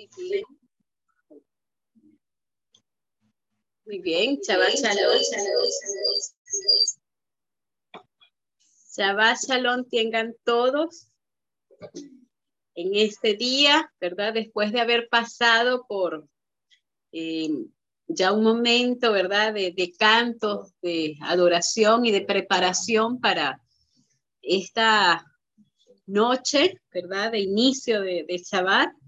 Muy bien. Muy bien, Shabbat Shalom. Shabbat Shalom tengan todos en este día, ¿verdad? Después de haber pasado por eh, ya un momento, ¿verdad? De, de cantos, de adoración y de preparación para esta noche, ¿verdad? De inicio de, de Shabbat.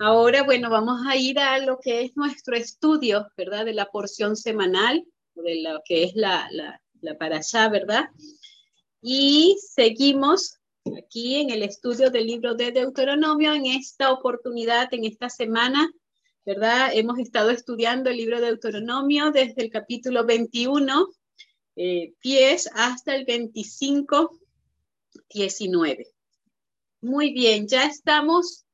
Ahora, bueno, vamos a ir a lo que es nuestro estudio, ¿verdad? De la porción semanal, de lo que es la, la, para allá, ¿verdad? Y seguimos aquí en el estudio del libro de Deuteronomio. En esta oportunidad, en esta semana, ¿verdad? Hemos estado estudiando el libro de Deuteronomio desde el capítulo 21, eh, pies, hasta el 25, 19. Muy bien, ya estamos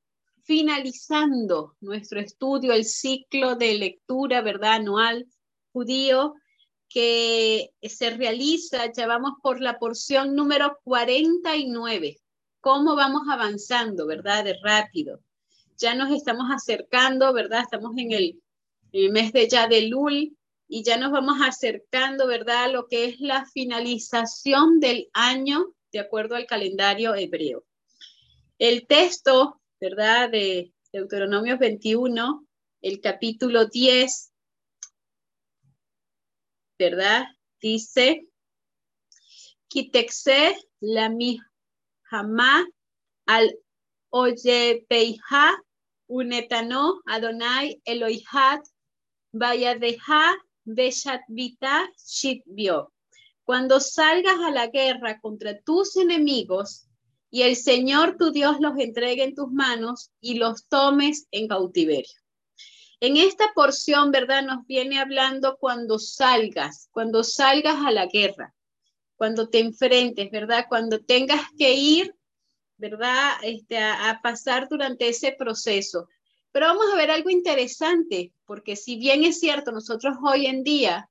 finalizando nuestro estudio, el ciclo de lectura, ¿verdad? Anual judío que se realiza, ya vamos por la porción número 49. ¿Cómo vamos avanzando, verdad? De rápido. Ya nos estamos acercando, ¿verdad? Estamos en el, mes de ya de Lul y ya nos vamos acercando, ¿verdad? A lo que es la finalización del año de acuerdo al calendario hebreo. El texto ¿verdad? De Deuteronomio 21, el capítulo 10, ¿verdad? Dice, Kitexe la jamá al oyepeija unetano Adonai Eloihat vayadeja beshatvita shitbio. Cuando salgas a la guerra contra tus enemigos, y el Señor tu Dios los entregue en tus manos y los tomes en cautiverio. En esta porción, ¿verdad? Nos viene hablando cuando salgas, cuando salgas a la guerra, cuando te enfrentes, ¿verdad? Cuando tengas que ir, ¿verdad? Este, a, a pasar durante ese proceso. Pero vamos a ver algo interesante, porque si bien es cierto, nosotros hoy en día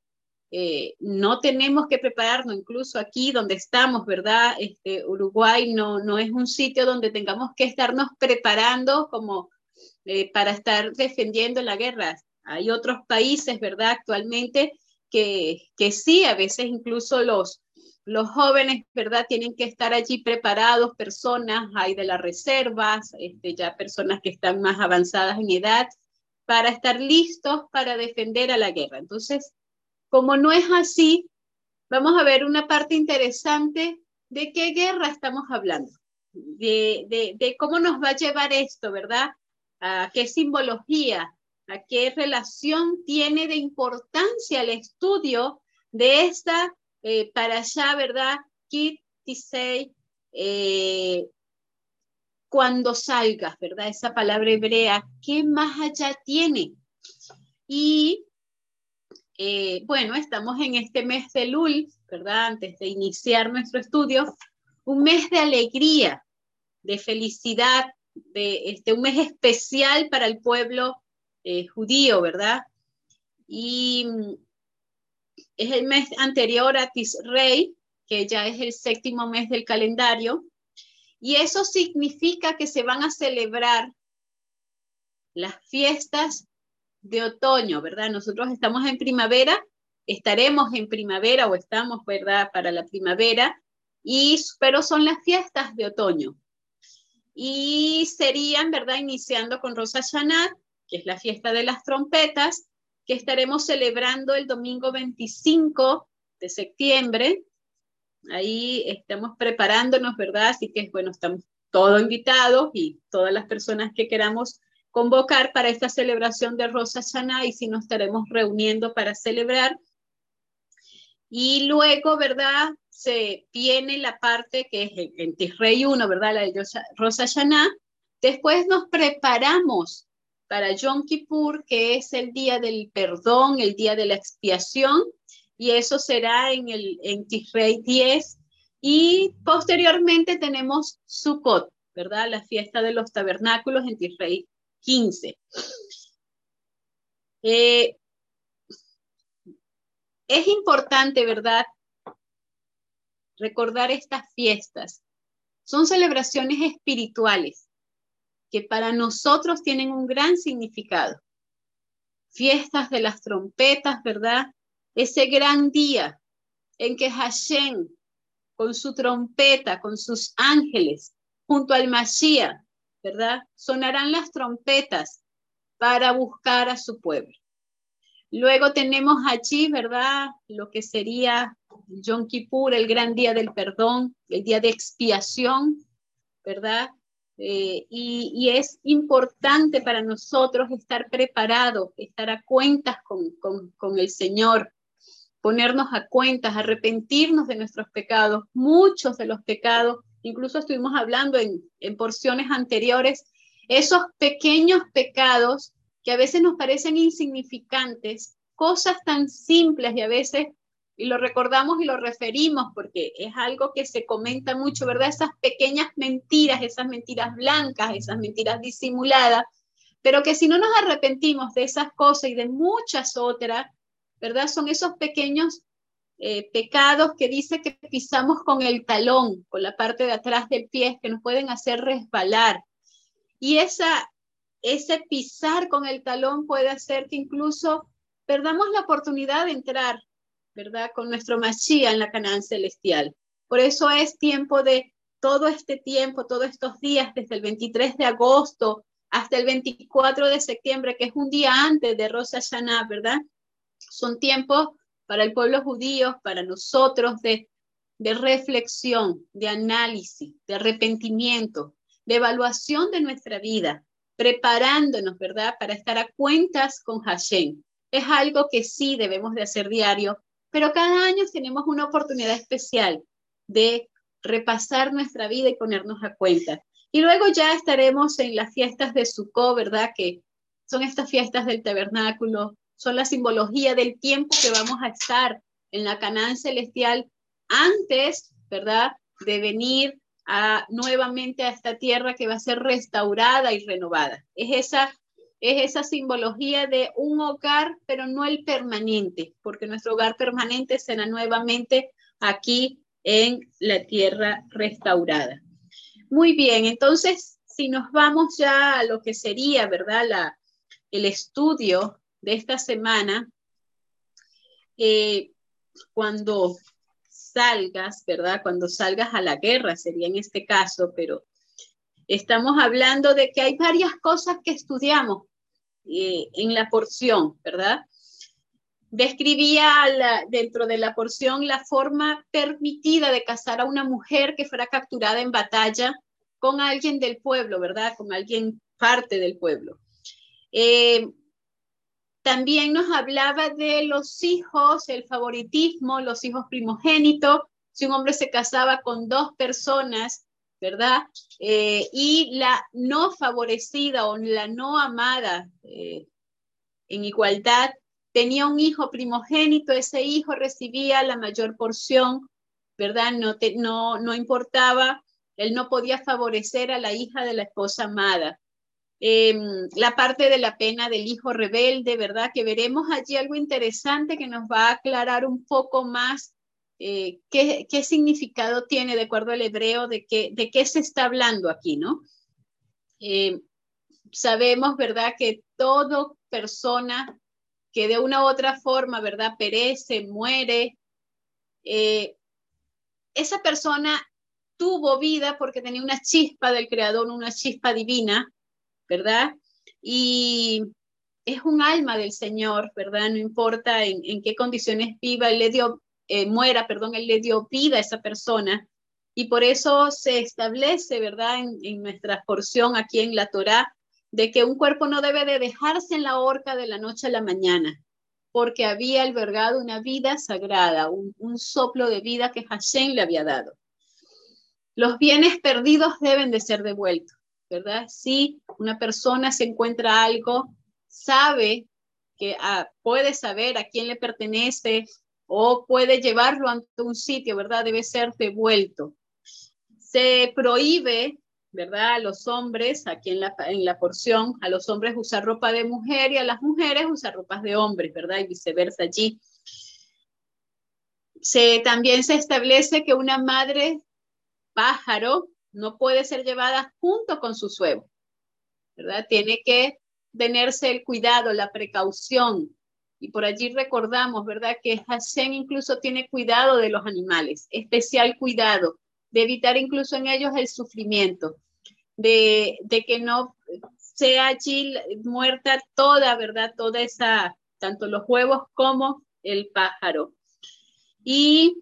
eh, no tenemos que prepararnos, incluso aquí donde estamos, ¿verdad? Este, Uruguay no, no es un sitio donde tengamos que estarnos preparando como eh, para estar defendiendo la guerra. Hay otros países, ¿verdad? Actualmente que, que sí, a veces incluso los, los jóvenes, ¿verdad? Tienen que estar allí preparados, personas, hay de las reservas, este, ya personas que están más avanzadas en edad, para estar listos para defender a la guerra. Entonces, como no es así, vamos a ver una parte interesante de qué guerra estamos hablando, de, cómo nos va a llevar esto, ¿verdad? A qué simbología, a qué relación tiene de importancia el estudio de esta eh, para allá, ¿verdad? Kit eh, cuando salgas, ¿verdad? Esa palabra hebrea, ¿qué más allá tiene? Y eh, bueno, estamos en este mes de Lul, ¿verdad? Antes de iniciar nuestro estudio, un mes de alegría, de felicidad, de este, un mes especial para el pueblo eh, judío, ¿verdad? Y mm, es el mes anterior a Tisrei, que ya es el séptimo mes del calendario, y eso significa que se van a celebrar las fiestas de otoño, ¿verdad? Nosotros estamos en primavera, estaremos en primavera o estamos, ¿verdad? Para la primavera, y, pero son las fiestas de otoño. Y serían, ¿verdad? Iniciando con Rosa Hashanah, que es la fiesta de las trompetas, que estaremos celebrando el domingo 25 de septiembre. Ahí estamos preparándonos, ¿verdad? Así que, bueno, estamos todos invitados y todas las personas que queramos convocar para esta celebración de Rosa Hashanah y si nos estaremos reuniendo para celebrar. Y luego, ¿verdad? Se viene la parte que es en Tisrey 1, ¿verdad? La de Rosa Hashanah. Después nos preparamos para Yom Kippur, que es el día del perdón, el día de la expiación, y eso será en, el, en Tisrey 10. Y posteriormente tenemos Sukkot, ¿verdad? La fiesta de los tabernáculos en Tisrey 15. Eh, es importante, ¿verdad? Recordar estas fiestas. Son celebraciones espirituales que para nosotros tienen un gran significado. Fiestas de las trompetas, ¿verdad? Ese gran día en que Hashem, con su trompeta, con sus ángeles, junto al Mashiach, ¿verdad? Sonarán las trompetas para buscar a su pueblo. Luego tenemos allí, ¿verdad? Lo que sería Yom Kippur, el gran día del perdón, el día de expiación, ¿verdad? Eh, y, es importante para nosotros estar preparados, estar a cuentas con, con, el Señor, ponernos a cuentas, arrepentirnos de nuestros pecados, muchos de los pecados, incluso estuvimos hablando en, porciones anteriores, esos pequeños pecados que a veces nos parecen insignificantes, cosas tan simples y a veces y lo recordamos y lo referimos porque es algo que se comenta mucho, ¿verdad? Esas pequeñas mentiras, esas mentiras blancas, esas mentiras disimuladas, pero que si no nos arrepentimos de esas cosas y de muchas otras, ¿verdad? Son esos pequeños eh, pecados que dice que pisamos con el talón, con la parte de atrás del pie, que nos pueden hacer resbalar. Y esa, ese pisar con el talón puede hacer que incluso perdamos la oportunidad de entrar ¿verdad? Con nuestro Mashiach en la Canaán celestial. Por eso es tiempo de todo este tiempo, todos estos días, desde el 23 de agosto hasta el 24 de septiembre, que es un día antes de Rosh Hashanah, ¿verdad? Son tiempos para el pueblo judío, para nosotros de, reflexión, de análisis, de arrepentimiento, de evaluación de nuestra vida, preparándonos, ¿verdad?, para estar a cuentas con Hashem. Es algo que sí debemos de hacer diario pero cada año tenemos una oportunidad especial de repasar nuestra vida y ponernos a cuenta. Y luego ya estaremos en las fiestas de Sukkot, ¿verdad? Que son estas fiestas del tabernáculo, son la simbología del tiempo que vamos a estar en la Canaán celestial antes, ¿verdad? De venir a, nuevamente a esta tierra que va a ser restaurada y renovada. Es esa es esa simbología de un hogar, pero no el permanente, porque nuestro hogar permanente será nuevamente aquí en la tierra restaurada. Muy bien, entonces, si nos vamos ya a lo que sería, ¿verdad? La, el estudio de esta semana, eh, cuando salgas, ¿verdad? Cuando salgas a la guerra sería en este caso, pero estamos hablando de que hay varias cosas que estudiamos eh, en la porción, ¿verdad? Describía dentro de la porción la forma permitida de casar a una mujer que fuera capturada en batalla con alguien del pueblo, ¿verdad? Con alguien parte del pueblo. Eh, también nos hablaba de los hijos, el favoritismo, los hijos primogénitos. Si un hombre se casaba con dos personas, ¿verdad? Eh, y la no favorecida o la no amada eh, en igualdad tenía un hijo primogénito, ese hijo recibía la mayor porción, ¿verdad? No, no, no importaba, él no podía favorecer a la hija de la esposa amada. Em, la parte de la pena del hijo rebelde, ¿verdad? Que veremos allí algo interesante que nos va a aclarar un poco más eh, ¿qué, significado tiene, de acuerdo al hebreo, de qué, de qué se está hablando aquí, ¿no? Eh, sabemos, ¿verdad?, que toda persona que de una u otra forma, ¿verdad?, perece, muere, eh, esa persona tuvo vida porque tenía una chispa del Creador, una chispa divina, ¿verdad? Y es un alma del Señor, ¿verdad? No importa en, qué condiciones viva, Él le dio eh, muera, perdón, Él le dio vida a esa persona. Y por eso se establece, ¿verdad?, en, nuestra porción aquí en la Torá, de que un cuerpo no debe de dejarse en la horca de la noche a la mañana, porque había albergado una vida sagrada, un, un soplo de vida que Hashem le había dado. Los bienes perdidos deben de ser devueltos, ¿verdad? Si una persona se encuentra algo, sabe que ah, puede saber a quién le pertenece, o puede llevarlo ante un sitio, ¿verdad? Debe ser devuelto. Se prohíbe, ¿verdad? A los hombres, aquí en la, en la porción, a los hombres usar ropa de mujer y a las mujeres usar ropas de hombres, ¿verdad? Y viceversa allí. Se, también se establece que una madre pájaro no puede ser llevada junto con su huevos. ¿verdad? Tiene que tenerse el cuidado, la precaución. Y por allí recordamos, ¿verdad? Que Hashem incluso tiene cuidado de los animales, especial cuidado, de evitar incluso en ellos el sufrimiento, de, de que no sea allí muerta toda, ¿verdad? Toda esa, tanto los huevos como el pájaro. Y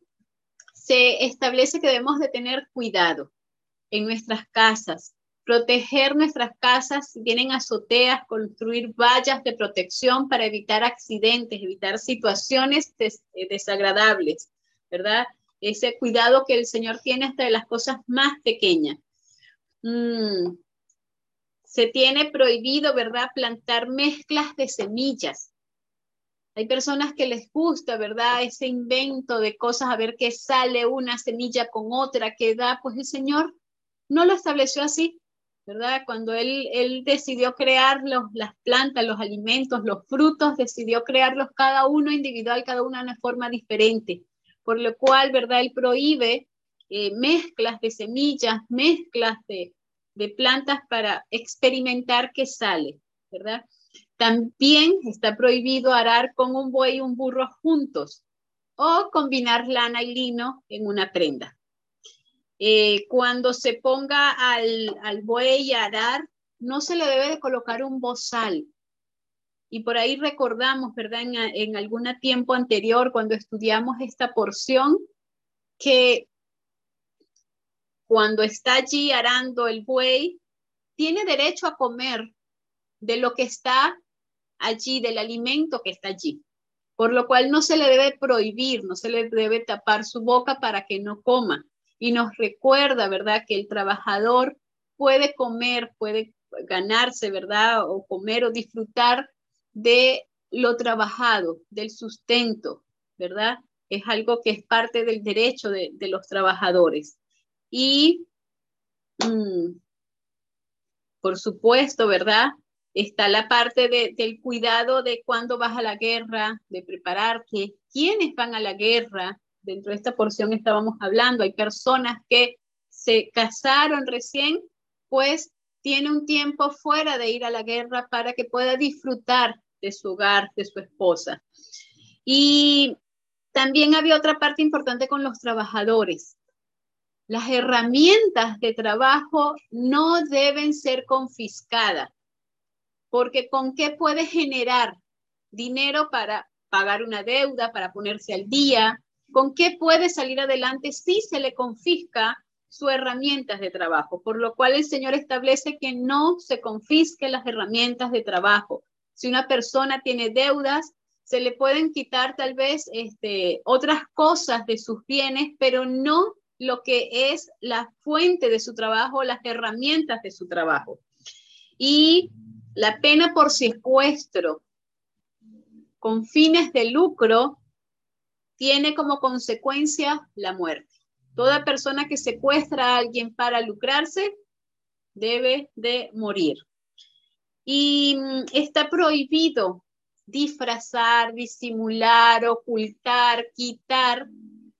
se establece que debemos de tener cuidado en nuestras casas, proteger nuestras casas si tienen azoteas, construir vallas de protección para evitar accidentes, evitar situaciones eh, desagradables, ¿verdad? Ese cuidado que el Señor tiene hasta de las cosas más pequeñas. Mm. Se tiene prohibido, ¿verdad?, plantar mezclas de semillas. Hay personas que les gusta, ¿verdad? Ese invento de cosas, a ver qué sale una semilla con otra, que da, pues el Señor no lo estableció así. ¿verdad? Cuando él, decidió crear los, las plantas, los alimentos, los frutos, decidió crearlos cada uno individual, cada uno de una forma diferente, por lo cual, ¿verdad? Él prohíbe eh, mezclas de semillas, mezclas de, de plantas para experimentar qué sale, ¿verdad? También está prohibido arar con un buey y un burro juntos o combinar lana y lino en una prenda. Eh, cuando se ponga al, al buey a arar, no se le debe de colocar un bozal. Y por ahí recordamos, ¿verdad? En, en algún tiempo anterior, cuando estudiamos esta porción, que cuando está allí arando el buey, tiene derecho a comer de lo que está allí, del alimento que está allí. Por lo cual no se le debe prohibir, no se le debe tapar su boca para que no coma y nos recuerda, ¿verdad?, que el trabajador puede comer, puede ganarse, ¿verdad?, o comer o disfrutar de lo trabajado, del sustento, ¿verdad? Es algo que es parte del derecho de, los trabajadores. Y, mm, por supuesto, ¿verdad? Está la parte del cuidado de cuándo vas a la guerra, de prepararte, quiénes van a la guerra, dentro de esta porción estábamos hablando, hay personas que se casaron recién, pues tiene un tiempo fuera de ir a la guerra para que pueda disfrutar de su hogar, de su esposa. Y también había otra parte importante con los trabajadores. Las herramientas de trabajo no deben ser confiscadas, porque ¿con qué puede generar dinero para pagar una deuda, para ponerse al día, ¿Con qué puede salir adelante si se le confisca sus herramientas de trabajo? Por lo cual el Señor establece que no se confisquen las herramientas de trabajo. Si una persona tiene deudas, se le pueden quitar tal vez este, otras cosas de sus bienes, pero no lo que es la fuente de su trabajo, las herramientas de su trabajo. Y la pena por secuestro con fines de lucro tiene como consecuencia la muerte. Toda persona que secuestra a alguien para lucrarse debe de morir. Y mm, está prohibido disfrazar, disimular, ocultar, quitar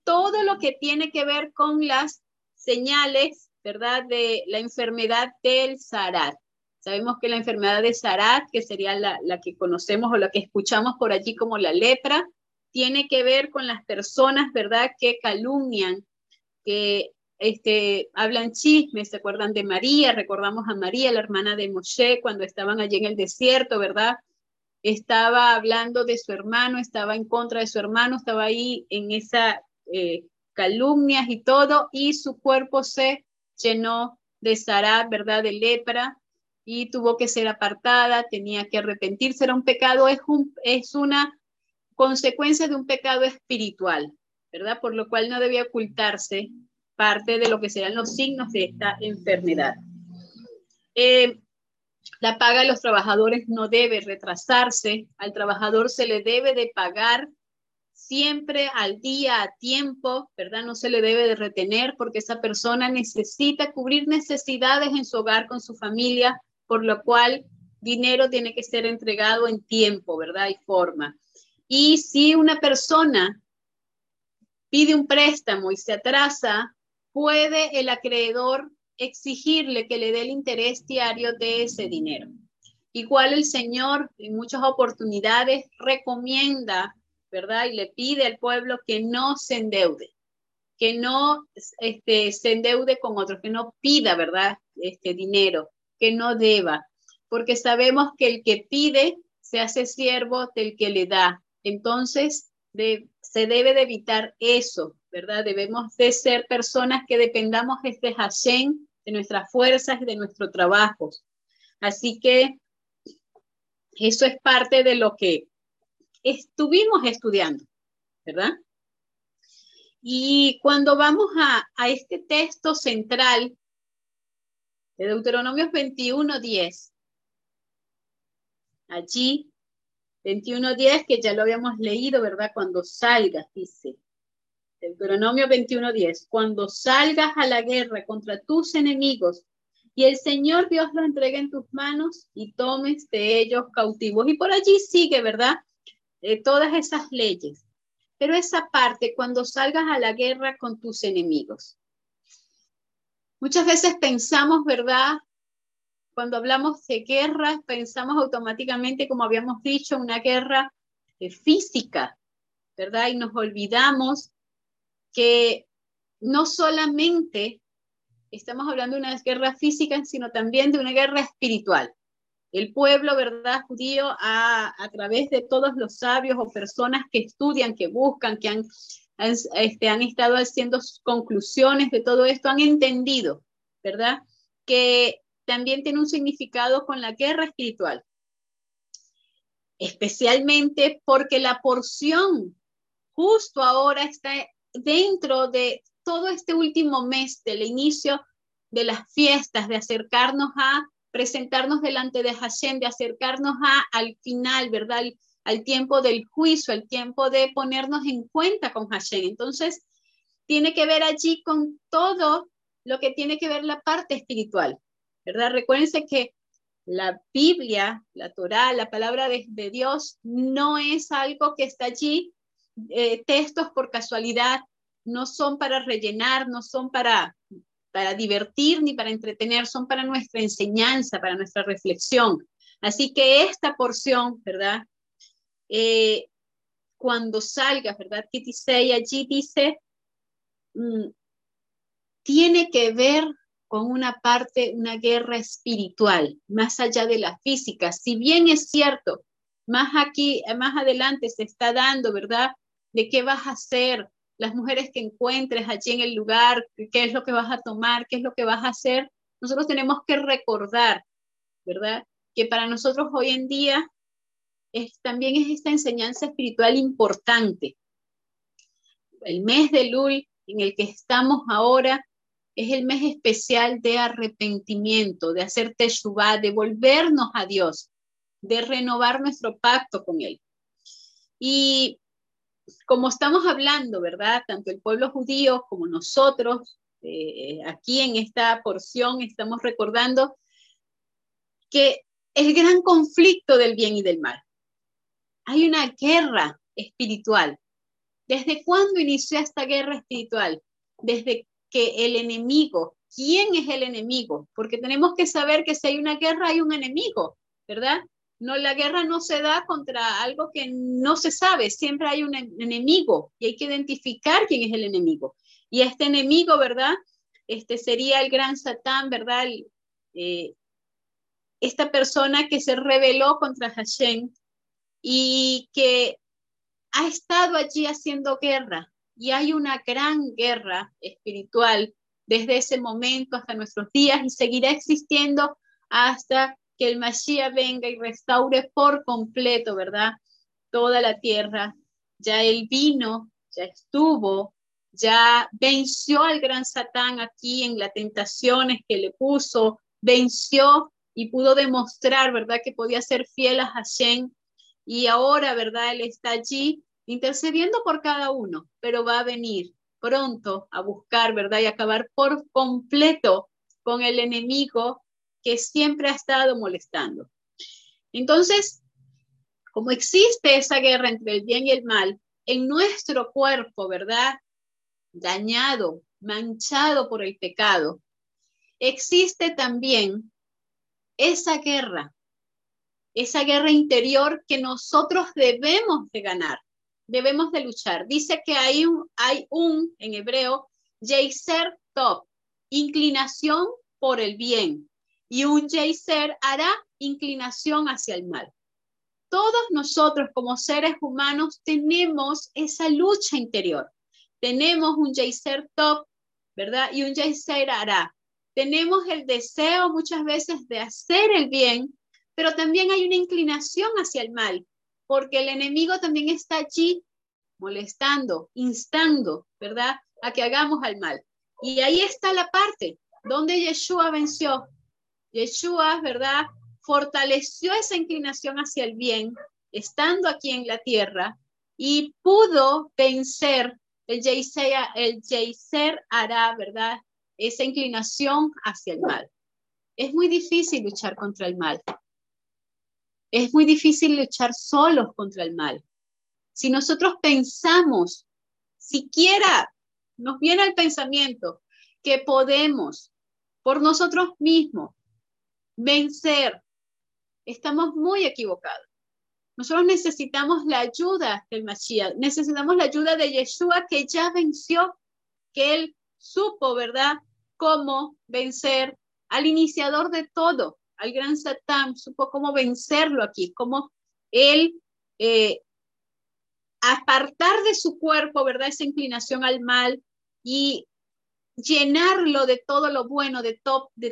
todo lo que tiene que ver con las señales, ¿verdad? De la enfermedad del Sarat. Sabemos que la enfermedad de Sarat, que sería la, la que conocemos o la que escuchamos por allí como la lepra, tiene que ver con las personas, ¿verdad?, que calumnian, que este, hablan chismes, se acuerdan de María, recordamos a María, la hermana de Moshe, cuando estaban allí en el desierto, ¿verdad? Estaba hablando de su hermano, estaba en contra de su hermano, estaba ahí en esa eh, calumnias y todo, y su cuerpo se llenó de Sará, ¿verdad? De lepra, y tuvo que ser apartada, tenía que arrepentirse, era un pecado, es, un, es una consecuencia de un pecado espiritual, ¿verdad? Por lo cual no debía ocultarse parte de lo que serán los signos de esta enfermedad. Eh, la paga de los trabajadores no debe retrasarse, al trabajador se le debe de pagar siempre al día, a tiempo, ¿verdad? No se le debe de retener porque esa persona necesita cubrir necesidades en su hogar con su familia, por lo cual dinero tiene que ser entregado en tiempo, ¿verdad? Y forma. Y si una persona pide un préstamo y se atrasa, puede el acreedor exigirle que le dé el interés diario de ese dinero. Igual el Señor en muchas oportunidades recomienda, ¿verdad? Y le pide al pueblo que no se endeude, que no este, se endeude con otros, que no pida, ¿verdad? Este dinero, que no deba, porque sabemos que el que pide se hace siervo del que le da. Entonces, se debe de evitar eso, ¿verdad? Debemos de ser personas que dependamos de este Hashem, de nuestras fuerzas y de nuestro trabajo. Así que eso es parte de lo que estuvimos estudiando, ¿verdad? Y cuando vamos a, a este texto central de Deuteronomios 21.10, allí 21.10, que ya lo habíamos leído, ¿verdad? Cuando salgas, dice. Deuteronomio 21.10, cuando salgas a la guerra contra tus enemigos y el Señor Dios lo entregue en tus manos y tomes de ellos cautivos. Y por allí sigue, ¿verdad? Eh, todas esas leyes. Pero esa parte, cuando salgas a la guerra con tus enemigos. Muchas veces pensamos, ¿verdad? Cuando hablamos de guerra, pensamos automáticamente, como habíamos dicho, una guerra eh, física, ¿verdad? Y nos olvidamos que no solamente estamos hablando de una guerra física, sino también de una guerra espiritual el pueblo, ¿verdad? Judío, a, a, través de todos los sabios o personas que estudian, que buscan, que han, este, han estado haciendo conclusiones de todo esto, han entendido, ¿verdad? Que también tiene un significado con la guerra espiritual, especialmente porque la porción justo ahora está dentro de todo este último mes del inicio de las fiestas, de acercarnos a presentarnos delante de Hashem, de acercarnos a, al final, ¿verdad? Al, tiempo del juicio, al tiempo de ponernos en cuenta con Hashem. Entonces, tiene que ver allí con todo lo que tiene que ver la parte espiritual, ¿verdad? Recuérdense que la Biblia, la Torah, la palabra de, Dios, no es algo que está allí, eh, textos por casualidad, no son para rellenar, no son para para divertir ni para entretener, son para nuestra enseñanza, para nuestra reflexión. Así que esta porción, ¿verdad? Eh, cuando salga, ¿verdad? dice allí dice, mm, tiene que ver con una parte, una guerra espiritual, más allá de la física. Si bien es cierto, más aquí, más adelante se está dando, ¿verdad? De qué vas a hacer, las mujeres que encuentres allí en el lugar, qué es lo que vas a tomar, qué es lo que vas a hacer. Nosotros tenemos que recordar, ¿verdad? Que para nosotros hoy en día también es esta enseñanza espiritual importante. El mes de Lul en el que estamos ahora es el mes especial de arrepentimiento, de hacer teshuvah, de volvernos a Dios, de renovar nuestro pacto con Él. Y como estamos hablando, ¿verdad? Tanto el pueblo judío como nosotros, eh, aquí en esta porción estamos recordando que el gran conflicto del bien y del mal. Hay una guerra espiritual. ¿Desde cuándo inició esta guerra espiritual? Desde que el enemigo, ¿quién es el enemigo? Porque tenemos que saber que si hay una guerra hay un enemigo, ¿verdad? No, la guerra no se da contra algo que no se sabe, siempre hay un enemigo y hay que identificar quién es el enemigo. Y este enemigo, ¿verdad? Este sería el gran Satán, ¿verdad? Eh, esta persona que se rebeló contra Hashem y que ha estado allí haciendo guerra. Y hay una gran guerra espiritual desde ese momento hasta nuestros días y seguirá existiendo hasta que el Mashiach venga y restaure por completo, ¿verdad? Toda la tierra. Ya él vino, ya estuvo, ya venció al gran Satán aquí en las tentaciones que le puso, venció y pudo demostrar, ¿verdad? Que podía ser fiel a Hashem. Y ahora, ¿verdad? Él está allí intercediendo por cada uno, pero va a venir pronto a buscar, ¿verdad? Y acabar por completo con el enemigo que siempre ha estado molestando. Entonces, como existe esa guerra entre el bien y el mal, en nuestro cuerpo, ¿verdad? Dañado, manchado por el pecado, existe también esa guerra, esa guerra interior que nosotros debemos de ganar, debemos de luchar. Dice que hay un, hay un en hebreo, Yeiser Top, inclinación por el bien, y un Yeiser hará inclinación hacia el mal. Todos nosotros como seres humanos tenemos esa lucha interior. Tenemos un Yeiser Top, ¿verdad? Y un Yeiser hará. Tenemos el deseo muchas veces de hacer el bien, pero también hay una inclinación hacia el mal, porque el enemigo también está allí molestando, instando, ¿verdad? A que hagamos al mal. Y ahí está la parte donde Yeshua venció. Yeshua, ¿verdad? Fortaleció esa inclinación hacia el bien, estando aquí en la tierra, y pudo vencer el Yeiser, el hará, ¿verdad? Esa inclinación hacia el mal. Es muy difícil luchar contra el mal. Es muy difícil luchar solos contra el mal. Si nosotros pensamos, siquiera nos viene el pensamiento que podemos por nosotros mismos vencer, estamos muy equivocados. Nosotros necesitamos la ayuda del Mashiach, necesitamos la ayuda de Yeshua que ya venció, que él supo, ¿verdad?, cómo vencer al iniciador de todo, al gran Satán, supo cómo vencerlo aquí, cómo él eh, apartar de su cuerpo, ¿verdad? Esa inclinación al mal y llenarlo de todo lo bueno, de,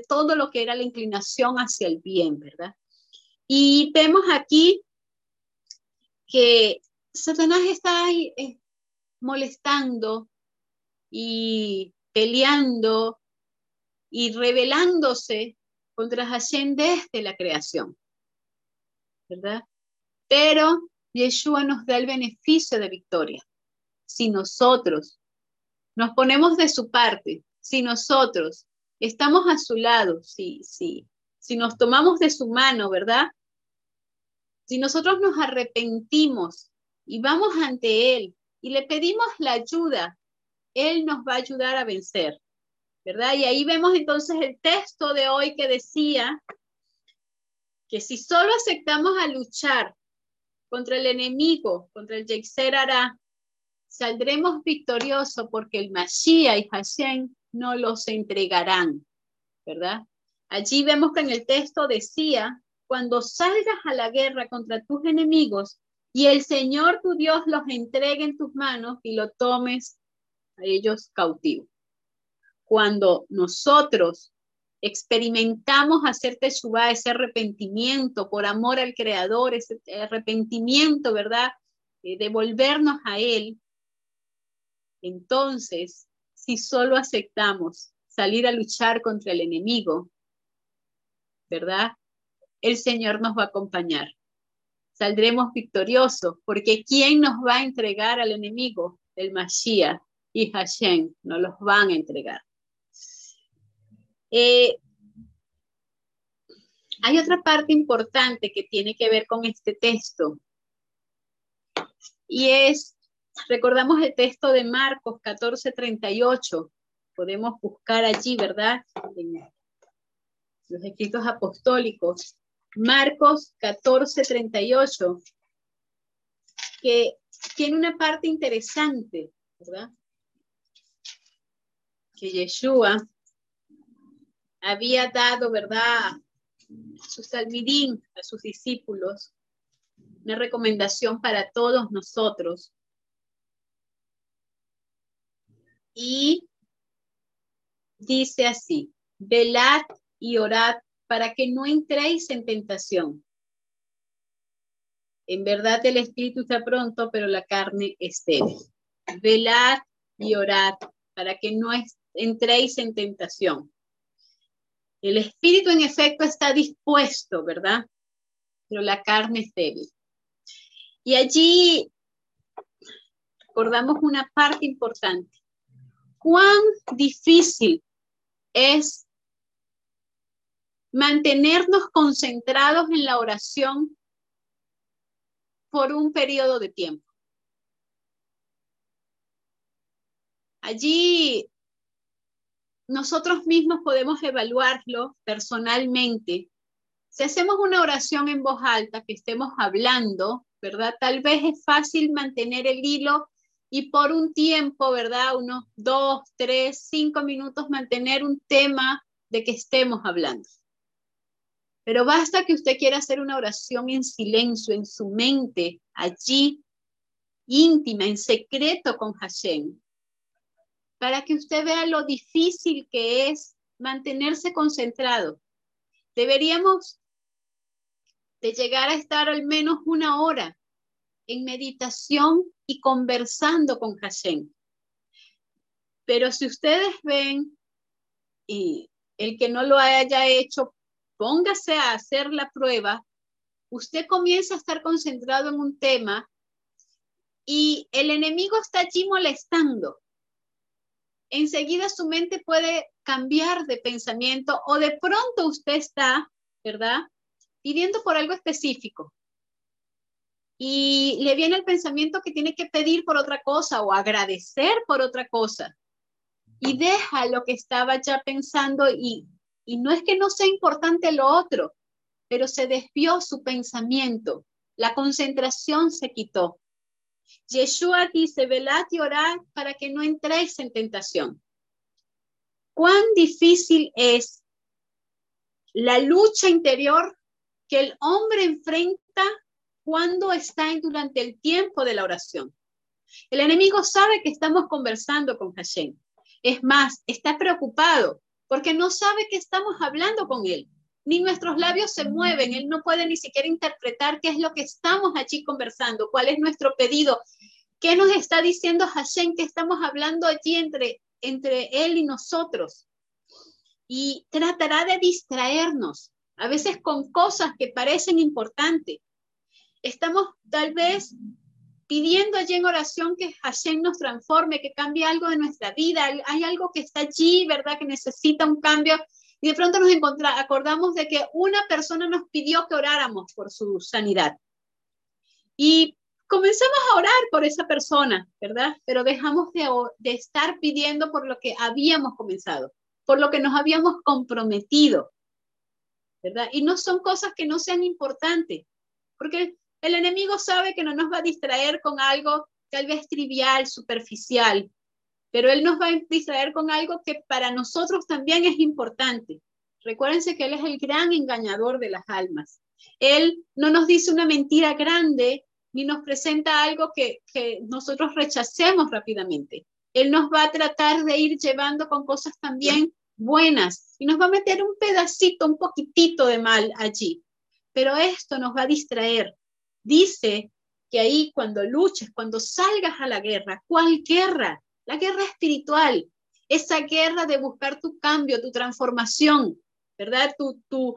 todo lo que era la inclinación hacia el bien, ¿verdad? Y vemos aquí que Satanás está ahí eh, molestando y peleando y rebelándose contra desde la creación, ¿verdad? Pero Yeshua nos da el beneficio de victoria. Si nosotros nos ponemos de su parte, si nosotros estamos a su lado, si, si, si nos tomamos de su mano, ¿verdad? Si nosotros nos arrepentimos y vamos ante Él y le pedimos la ayuda, Él nos va a ayudar a vencer. ¿Verdad? Y ahí vemos entonces el texto de hoy que decía que si solo aceptamos a luchar contra el enemigo, contra el Yexer Ara, saldremos victoriosos porque el Mashiach y Hashem no los entregarán, ¿verdad? Allí vemos que en el texto decía, cuando salgas a la guerra contra tus enemigos y el Señor tu Dios los entregue en tus manos y lo tomes a ellos cautivos cuando nosotros experimentamos hacer teshuva, ese arrepentimiento por amor al Creador, ese arrepentimiento, ¿verdad? Eh, de volvernos a Él, entonces, si solo aceptamos salir a luchar contra el enemigo, ¿verdad? El Señor nos va a acompañar. Saldremos victoriosos, porque ¿quién nos va a entregar al enemigo? El Mashiach y Hashem nos los van a entregar. Eh, hay otra parte importante que tiene que ver con este texto y es, recordamos el texto de Marcos 14:38, podemos buscar allí, ¿verdad? En los escritos apostólicos, Marcos 14:38, que tiene una parte interesante, ¿verdad? Que Yeshua había dado, ¿verdad? Su salmidín a sus discípulos, una recomendación para todos nosotros. Y dice así, velad y orad para que no entréis en tentación. En verdad el espíritu está pronto, pero la carne es débil. Velad y orad para que no entréis en tentación. El espíritu en efecto está dispuesto, ¿verdad? Pero la carne es débil. Y allí recordamos una parte importante. Cuán difícil es mantenernos concentrados en la oración por un periodo de tiempo. Allí nosotros mismos podemos evaluarlo personalmente. Si hacemos una oración en voz alta, que estemos hablando, ¿verdad? Tal vez es fácil mantener el hilo y por un tiempo, ¿verdad? Unos dos, tres, cinco minutos mantener un tema de que estemos hablando. Pero basta que usted quiera hacer una oración en silencio, en su mente, allí, íntima, en secreto con Hashem, para que usted vea lo difícil que es mantenerse concentrado. Deberíamos de llegar a estar al menos una hora en meditación y conversando con Hashem. Pero si ustedes ven, y el que no lo haya hecho, póngase a hacer la prueba, usted comienza a estar concentrado en un tema y el enemigo está allí molestando enseguida su mente puede cambiar de pensamiento o de pronto usted está, ¿verdad? Pidiendo por algo específico. Y le viene el pensamiento que tiene que pedir por otra cosa o agradecer por otra cosa. Y deja lo que estaba ya pensando y, y no es que no sea importante lo otro, pero se desvió su pensamiento. La concentración se quitó. Yeshua dice, velad y orad para que no entréis en tentación. Cuán difícil es la lucha interior que el hombre enfrenta cuando está durante el tiempo de la oración. El enemigo sabe que estamos conversando con Hashem. Es más, está preocupado porque no sabe que estamos hablando con él. Ni nuestros labios se mueven. Él no puede ni siquiera interpretar qué es lo que estamos allí conversando, cuál es nuestro pedido. ¿Qué nos está diciendo Hashem que estamos hablando allí entre, entre él y nosotros? Y tratará de distraernos, a veces con cosas que parecen importantes. Estamos tal vez pidiendo allí en oración que Hashem nos transforme, que cambie algo de nuestra vida. Hay algo que está allí, ¿verdad? Que necesita un cambio. Y de pronto nos acordamos de que una persona nos pidió que oráramos por su sanidad. Y comenzamos a orar por esa persona, ¿verdad? Pero dejamos de, de estar pidiendo por lo que habíamos comenzado, por lo que nos habíamos comprometido, ¿verdad? Y no son cosas que no sean importantes, porque el enemigo sabe que no nos va a distraer con algo tal vez trivial, superficial, pero él nos va a distraer con algo que para nosotros también es importante. Recuérdense que él es el gran engañador de las almas. Él no nos dice una mentira grande ni nos presenta algo que, nosotros rechacemos rápidamente. Él nos va a tratar de ir llevando con cosas también buenas y nos va a meter un pedacito, un poquitito de mal allí. Pero esto nos va a distraer. Dice que ahí cuando luches, cuando salgas a la guerra, ¿cuál guerra? La guerra espiritual, esa guerra de buscar tu cambio, tu transformación, ¿verdad? Tu, tu,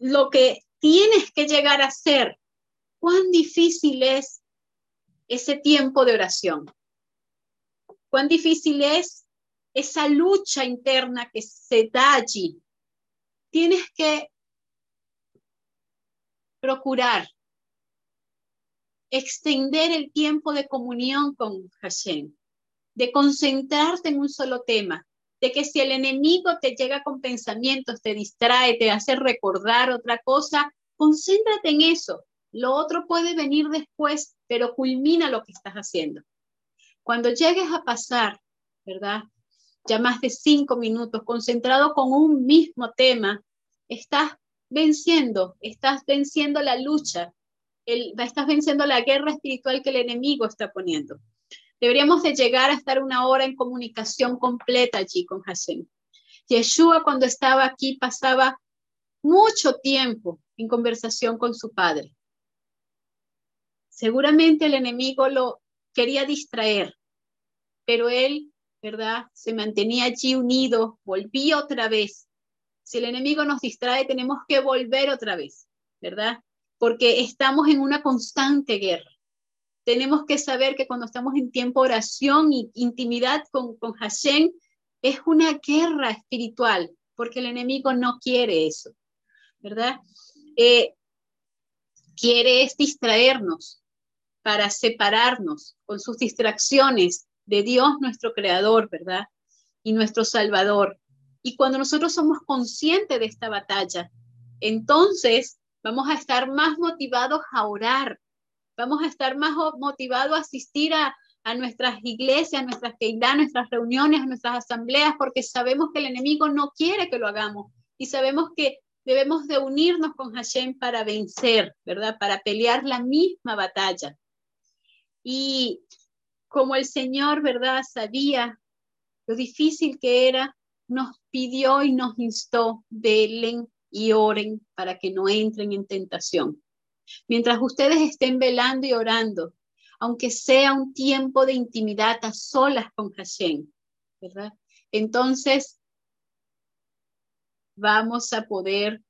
lo que tienes que llegar a ser, cuán difícil es ese tiempo de oración. Cuán difícil es esa lucha interna que se da allí. Tienes que procurar extender el tiempo de comunión con Hashem, de concentrarte en un solo tema, de que si el enemigo te llega con pensamientos, te distrae, te hace recordar otra cosa, concéntrate en eso, lo otro puede venir después, pero culmina lo que estás haciendo. Cuando llegues a pasar, ¿verdad? Ya más de cinco minutos concentrado con un mismo tema, estás venciendo, estás venciendo la lucha, estás venciendo la guerra espiritual que el enemigo está poniendo. Deberíamos de llegar a estar una hora en comunicación completa allí con Hashem. Yeshua cuando estaba aquí pasaba mucho tiempo en conversación con su padre. Seguramente el enemigo lo quería distraer, pero él, ¿verdad? Se mantenía allí unido, volvía otra vez. Si el enemigo nos distrae, tenemos que volver otra vez, ¿verdad? Porque estamos en una constante guerra. Tenemos que saber que cuando estamos en tiempo de oración y intimidad con, con Hashem, es una guerra espiritual, porque el enemigo no quiere eso, ¿verdad? Eh, quiere distraernos, para separarnos con sus distracciones de Dios nuestro Creador, ¿verdad? Y nuestro Salvador. Y cuando nosotros somos conscientes de esta batalla, entonces vamos a estar más motivados a orar, vamos a estar más motivados a asistir a, nuestras iglesias, a nuestras a nuestras reuniones, a nuestras asambleas, porque sabemos que el enemigo no quiere que lo hagamos y sabemos que debemos de unirnos con Hashem para vencer, ¿verdad? Para pelear la misma batalla. Y como el Señor, ¿verdad? Sabía lo difícil que era, nos pidió y nos instó, velen y oren para que no entren en tentación. Mientras ustedes estén velando y orando, aunque sea un tiempo de intimidad a solas con Hashem, ¿verdad? Entonces, vamos a poder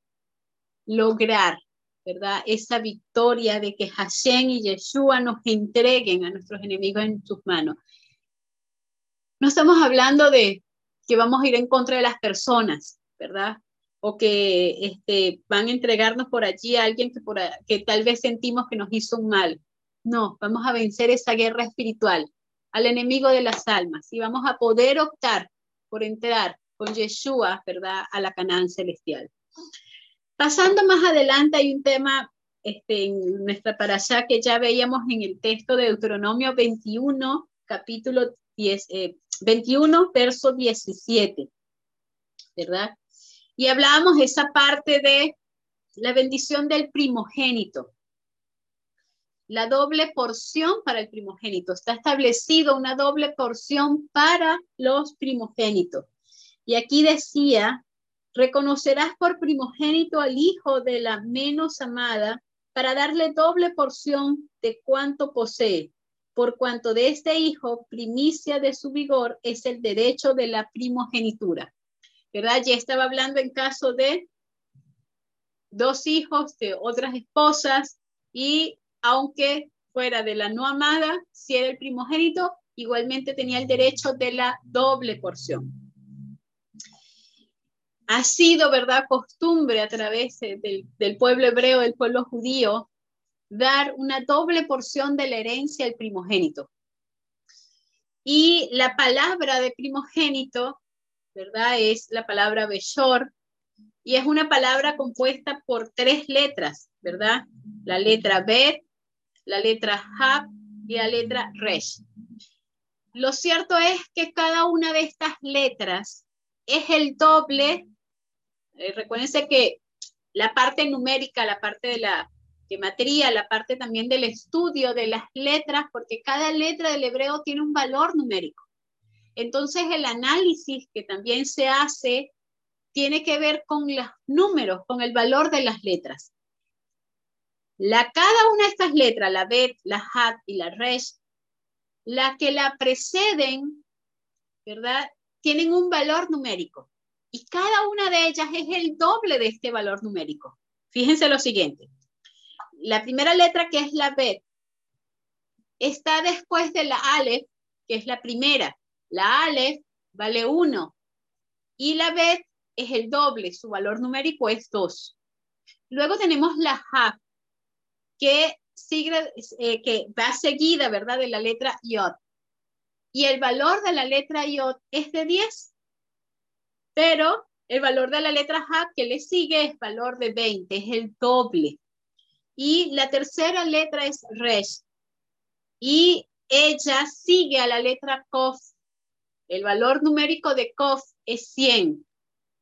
lograr, ¿verdad? Esa victoria de que Hashem y Yeshua nos entreguen a nuestros enemigos en sus manos. No estamos hablando de que vamos a ir en contra de las personas, ¿verdad? O que este, van a entregarnos por allí a alguien que, por, que tal vez sentimos que nos hizo un mal. No, vamos a vencer esa guerra espiritual al enemigo de las almas y vamos a poder optar por entrar con Yeshua, ¿verdad?, a la Canaán celestial. Pasando más adelante hay un tema este, en nuestra allá que ya veíamos en el texto de Deuteronomio 21, capítulo 10, 21, eh, verso 17, ¿verdad? Y hablábamos esa parte de la bendición del primogénito la doble porción para el primogénito. Está establecido una doble porción para los primogénitos. Y aquí decía, reconocerás por primogénito al hijo de la menos amada para darle doble porción de cuanto posee, por cuanto de este hijo, primicia de su vigor, es el derecho de la primogenitura. ¿Verdad? Ya estaba hablando en caso de dos hijos de otras esposas y aunque fuera de la no amada, si era el primogénito, igualmente tenía el derecho de la doble porción. Ha sido, ¿verdad?, costumbre a través del, del pueblo hebreo, del pueblo judío, dar una doble porción de la herencia al primogénito. Y la palabra de primogénito, ¿verdad? Es la palabra Beshor, y es una palabra compuesta por tres letras, ¿verdad? La letra Bet, la letra Hab y la letra Resh. Lo cierto es que cada una de estas letras es el doble. Eh, recuérdense que la parte numérica, la parte de la geometría, la parte también del estudio de las letras, porque cada letra del hebreo tiene un valor numérico. Entonces el análisis que también se hace tiene que ver con los números, con el valor de las letras. La, cada una de estas letras, la Bet, la Hat y la Resh, la que la preceden, ¿verdad? Tienen un valor numérico. Y cada una de ellas es el doble de este valor numérico. Fíjense lo siguiente. La primera letra, que es la Bet, está después de la Aleph, que es la primera. La Aleph vale 1 y la Bet es el doble, su valor numérico es 2. Luego tenemos la Ha, que, sigue, eh, que va seguida, ¿verdad? De la letra Yod. Y el valor de la letra Yod es de 10. Pero el valor de la letra Ha que le sigue es valor de 20, es el doble. Y la tercera letra es Resh. Y ella sigue a la letra Kof. El valor numérico de Kof es 100.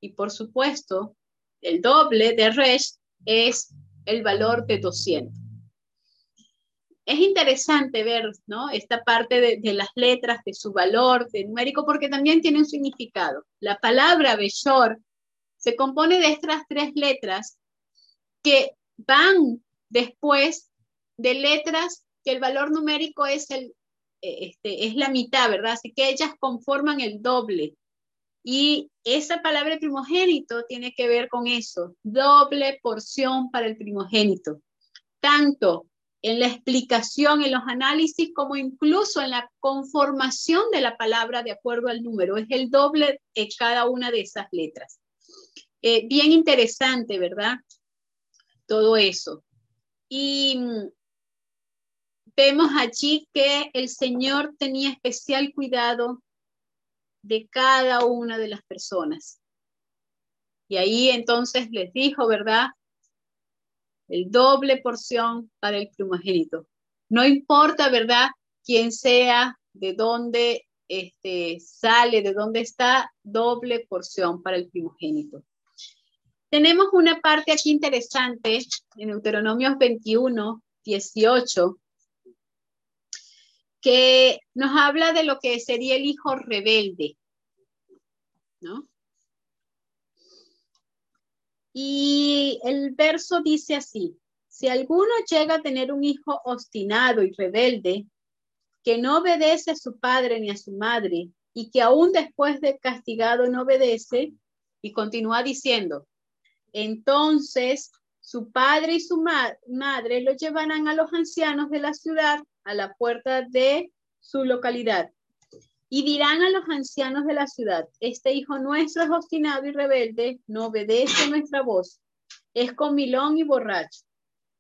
Y por supuesto, el doble de Resh es el valor de 200 es interesante ver ¿no? esta parte de, las letras, de su valor de numérico, porque también tiene un significado. La palabra Beshor se compone de estas tres letras que van después de letras que el valor numérico es, el, este, es la mitad, ¿verdad? Así que ellas conforman el doble. Y esa palabra primogénito tiene que ver con eso, doble porción para el primogénito. Tanto en la explicación, en los análisis, como incluso en la conformación de la palabra de acuerdo al número. Es el doble de cada una de esas letras. Eh, bien interesante, ¿verdad? Todo eso. Y mm, vemos allí que el Señor tenía especial cuidado de cada una de las personas. Y ahí entonces les dijo, ¿verdad? El doble porción para el primogénito. No importa, ¿verdad? Quién sea, de dónde este, sale, de dónde está, doble porción para el primogénito. Tenemos una parte aquí interesante en Deuteronomios 21, 18, que nos habla de lo que sería el hijo rebelde, ¿no? Y el verso dice así, si alguno llega a tener un hijo obstinado y rebelde, que no obedece a su padre ni a su madre, y que aún después de castigado no obedece, y continúa diciendo, entonces su padre y su madre lo llevarán a los ancianos de la ciudad a la puerta de su localidad y dirán a los ancianos de la ciudad, este hijo nuestro es obstinado y rebelde, no obedece nuestra voz, es comilón y borracho.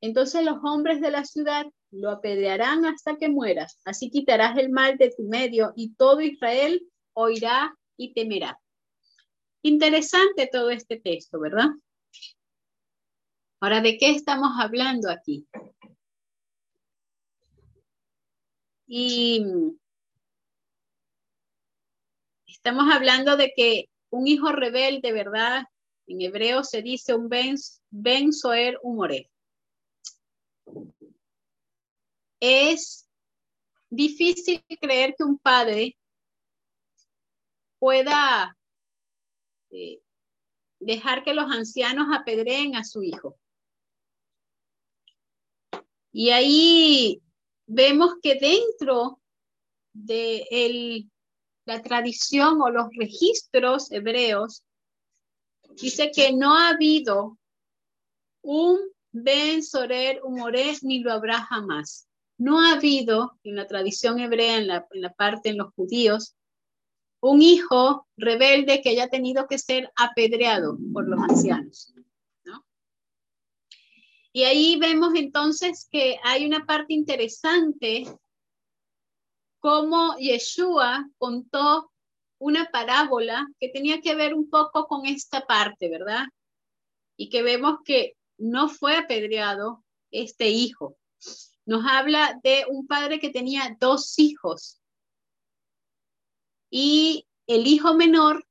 Entonces los hombres de la ciudad lo apedrearán hasta que mueras, así quitarás el mal de tu medio y todo Israel oirá y temerá. Interesante todo este texto, ¿verdad? Ahora, ¿de qué estamos hablando aquí? Y estamos hablando de que un hijo rebelde, ¿verdad? En hebreo se dice un ben, ben soer humore. Es difícil creer que un padre pueda eh, dejar que los ancianos apedreen a su hijo. Y ahí vemos que dentro de la tradición o los registros hebreos, dice que no ha habido un Ben Sorer ni lo habrá jamás. No ha habido en la tradición hebrea, en en la parte en los judíos, un hijo rebelde que haya tenido que ser apedreado por los ancianos. Y ahí vemos entonces que hay una parte interesante, como Yeshua contó una parábola que tenía que ver un poco con esta parte, ¿verdad? Y que vemos que no fue apedreado este hijo. Nos habla de un padre que tenía dos hijos y el hijo menor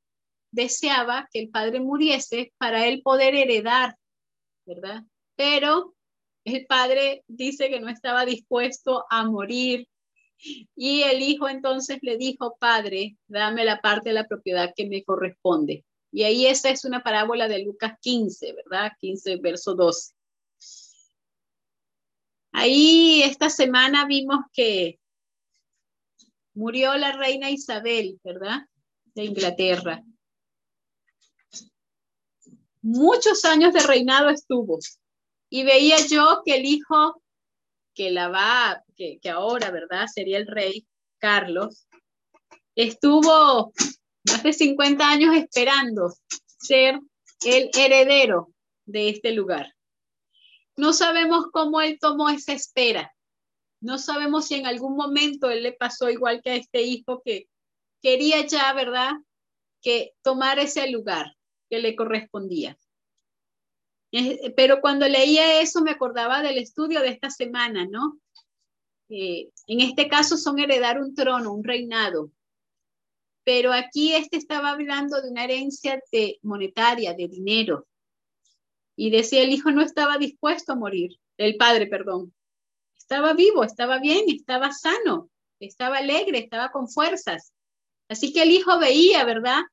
deseaba que el padre muriese para él poder heredar, ¿verdad? Pero el padre dice que no estaba dispuesto a morir y el hijo entonces le dijo, padre, dame la parte de la propiedad que me corresponde. Y ahí esa es una parábola de Lucas 15, ¿verdad? 15, verso 12. Ahí esta semana vimos que murió la reina Isabel, ¿verdad? De Inglaterra. Muchos años de reinado estuvo. Y veía yo que el hijo que la va, que, ahora, ¿verdad? Sería el rey Carlos, estuvo más de 50 años esperando ser el heredero de este lugar. No sabemos cómo él tomó esa espera. No sabemos si en algún momento él le pasó igual que a este hijo que quería ya, ¿verdad? Que tomar ese lugar que le correspondía. Pero cuando leía eso me acordaba del estudio de esta semana, ¿no? Eh, en este caso son heredar un trono, un reinado. Pero aquí este estaba hablando de una herencia monetaria, de dinero. Y decía, el hijo no estaba dispuesto a morir, el padre, perdón. Estaba vivo, estaba bien, estaba sano, estaba alegre, estaba con fuerzas. Así que el hijo veía, ¿verdad?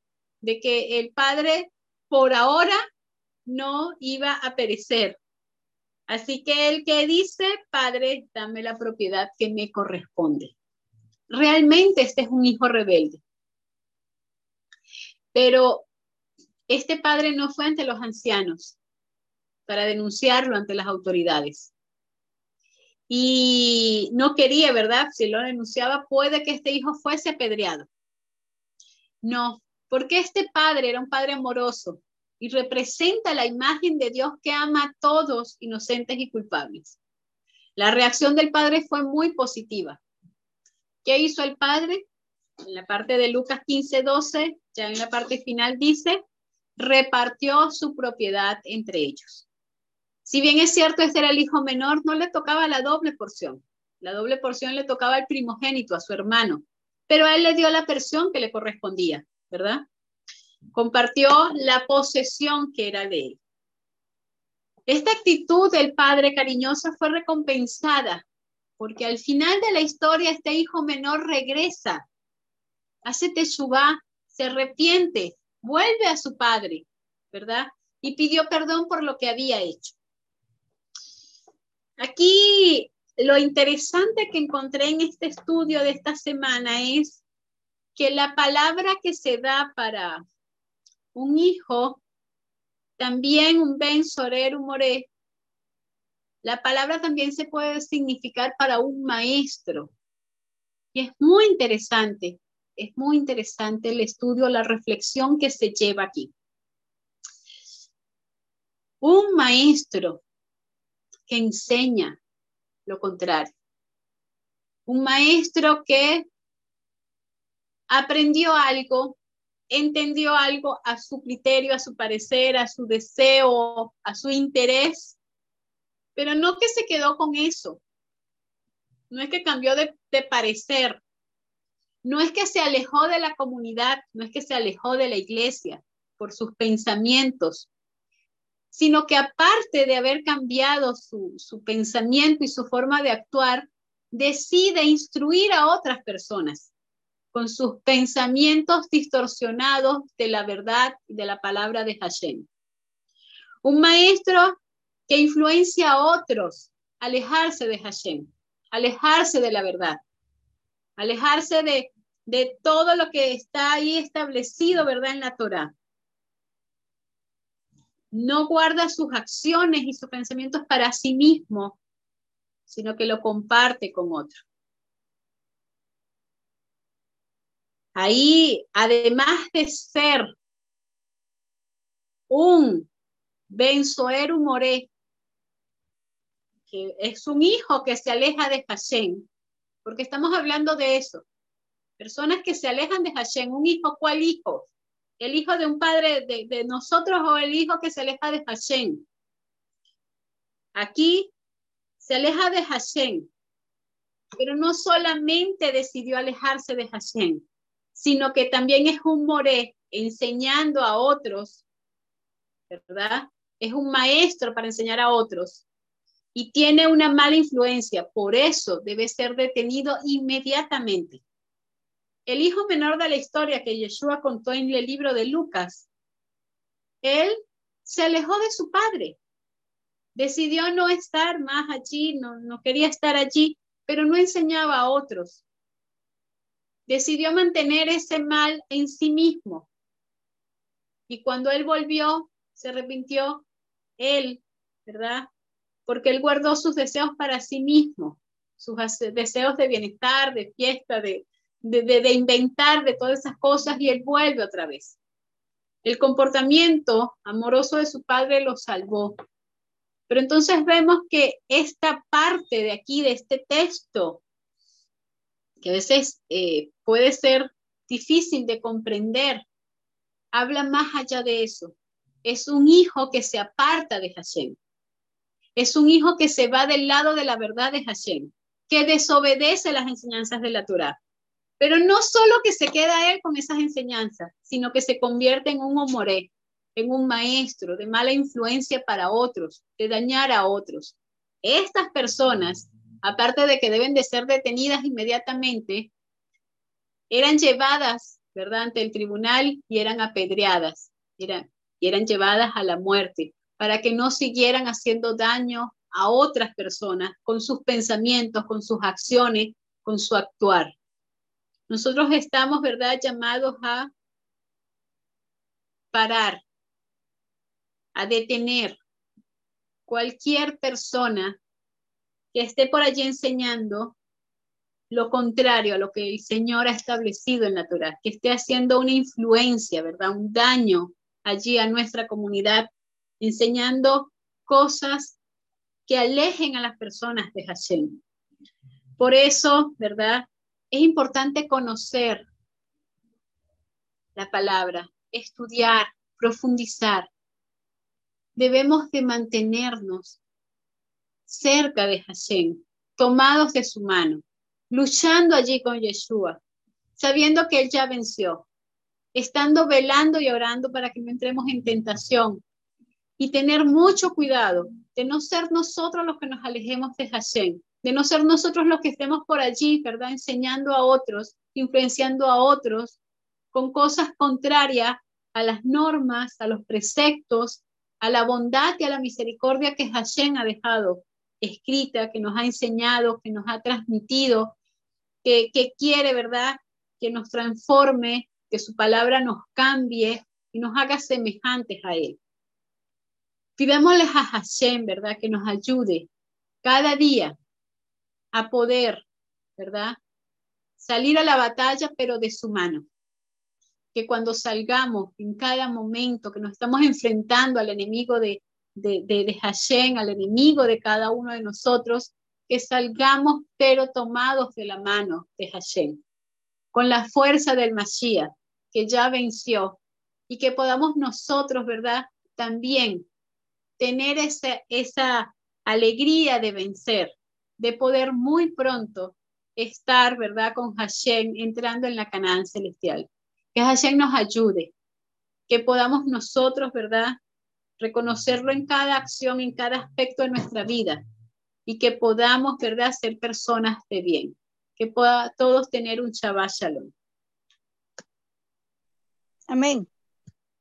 De que el padre por ahora no iba a perecer. Así que el que dice, Padre, dame la propiedad que me corresponde. Realmente este es un hijo rebelde. Pero este padre no fue ante los ancianos para denunciarlo ante las autoridades. Y no quería, ¿verdad? Si lo denunciaba, puede que este hijo fuese apedreado. No, porque este padre era un padre amoroso, y representa la imagen de Dios que ama a todos inocentes y culpables. La reacción del Padre fue muy positiva. ¿Qué hizo el Padre? En la parte de Lucas 15, 12, ya en la parte final dice, repartió su propiedad entre ellos. Si bien es cierto, este era el hijo menor, no le tocaba la doble porción. La doble porción le tocaba al primogénito, a su hermano, pero a él le dio la porción que le correspondía, ¿verdad? Compartió la posesión que era de él. Esta actitud del padre cariñoso fue recompensada porque al final de la historia este hijo menor regresa, hace teshuva, se arrepiente, vuelve a su padre, ¿verdad? Y pidió perdón por lo que había hecho. Aquí lo interesante que encontré en este estudio de esta semana es que la palabra que se da para un hijo, también un ben sorer moré, la palabra también se puede significar para un maestro. Y es muy interesante, es muy interesante el estudio, la reflexión que se lleva aquí. Un maestro que enseña lo contrario. Un maestro que aprendió algo, entendió algo a su criterio, a su parecer, a su deseo, a su interés pero no que se quedó con eso. No es que cambió de, parecer. No es que se alejó de la comunidad, no es que se alejó de la iglesia por sus pensamientos, sino que aparte de haber cambiado su, su, pensamiento y su forma de actuar, decide instruir a otras personas con sus pensamientos distorsionados de la verdad y de la palabra de Hashem. Un maestro que influencia a otros alejarse de Hashem, alejarse de la verdad, alejarse de, todo lo que está ahí establecido, ¿verdad? En la Torah. No guarda sus acciones y sus pensamientos para sí mismo, sino que lo comparte con otro. Ahí, además de ser un benzoer humoré, que es un hijo que se aleja de Hashem, porque estamos hablando de eso. Personas que se alejan de Hashem, un hijo, ¿cuál hijo? ¿El hijo de un padre de, de nosotros o el hijo que se aleja de Hashem? Aquí se aleja de Hashem, pero no solamente decidió alejarse de Hashem, sino que también es un moré enseñando a otros, ¿verdad? Es un maestro para enseñar a otros y tiene una mala influencia, por eso debe ser detenido inmediatamente. El hijo menor de la historia que Yeshua contó en el libro de Lucas, él se alejó de su padre, decidió no estar más allí, no, no quería estar allí, pero no enseñaba a otros. Decidió mantener ese mal en sí mismo. Y cuando él volvió, se arrepintió, él, ¿verdad? porque él guardó sus deseos para sí mismo, sus deseos de bienestar, de fiesta, de, de, inventar de todas esas cosas y él vuelve otra vez. El comportamiento amoroso de su padre lo salvó. Pero entonces vemos que esta parte de aquí, de este texto, que a veces eh, puede ser difícil de comprender, habla más allá de eso. Es un hijo que se aparta de Hashem. Es un hijo que se va del lado de la verdad de Hashem, que desobedece las enseñanzas de la Torah. Pero no solo que se queda él con esas enseñanzas, sino que se convierte en un homoré, en un maestro de mala influencia para otros, de dañar a otros. Estas personas, aparte de que deben de ser detenidas inmediatamente, eran llevadas, ¿verdad?, ante el tribunal y eran apedreadas, eran, y eran llevadas a la muerte para que no siguieran haciendo daño a otras personas con sus pensamientos, con sus acciones, con su actuar. Nosotros estamos, ¿verdad?, llamados a parar, a detener cualquier persona que esté por allí enseñando lo contrario a lo que el Señor ha establecido en la Torah, que esté haciendo una influencia, ¿verdad? Un daño allí a nuestra comunidad enseñando cosas que alejen a las personas de Hashem. Por eso, ¿verdad? Es importante conocer la palabra, estudiar, profundizar. Debemos de mantenernos cerca de Hashem, tomados de su mano, luchando allí con Yeshua, sabiendo que Él ya venció, estando velando y orando para que no entremos en tentación y tener mucho cuidado de no ser nosotros los que nos alejemos de Hashem, de no ser nosotros los que estemos por allí, ¿verdad? Enseñando a otros, influenciando a otros con cosas contrarias a las normas, a los preceptos, a la bondad y a la misericordia que Hashem ha dejado escrita, que nos ha enseñado, que nos ha transmitido, que, quiere, ¿verdad? Que nos transforme, que su palabra nos cambie y nos haga semejantes a Él. Pidámosle a Hashem, ¿verdad? Que nos ayude cada día a poder, ¿verdad? Salir a la batalla, pero de su mano. Que cuando salgamos en cada momento que nos estamos enfrentando al enemigo de, de, Hashem, al enemigo de cada uno de nosotros, que salgamos pero tomados de la mano de Hashem, con la fuerza del Mashiach, que ya venció, y que podamos nosotros, ¿verdad? También tener esa, esa alegría de vencer, de poder muy pronto estar, ¿verdad?, con Hashem entrando en la Canaán celestial. Que Hashem nos ayude, que podamos nosotros, ¿verdad?, reconocerlo en cada acción, en cada aspecto de nuestra vida y que podamos, ¿verdad?, ser personas de bien, que pueda todos tener un Shabbat Shalom. Amén.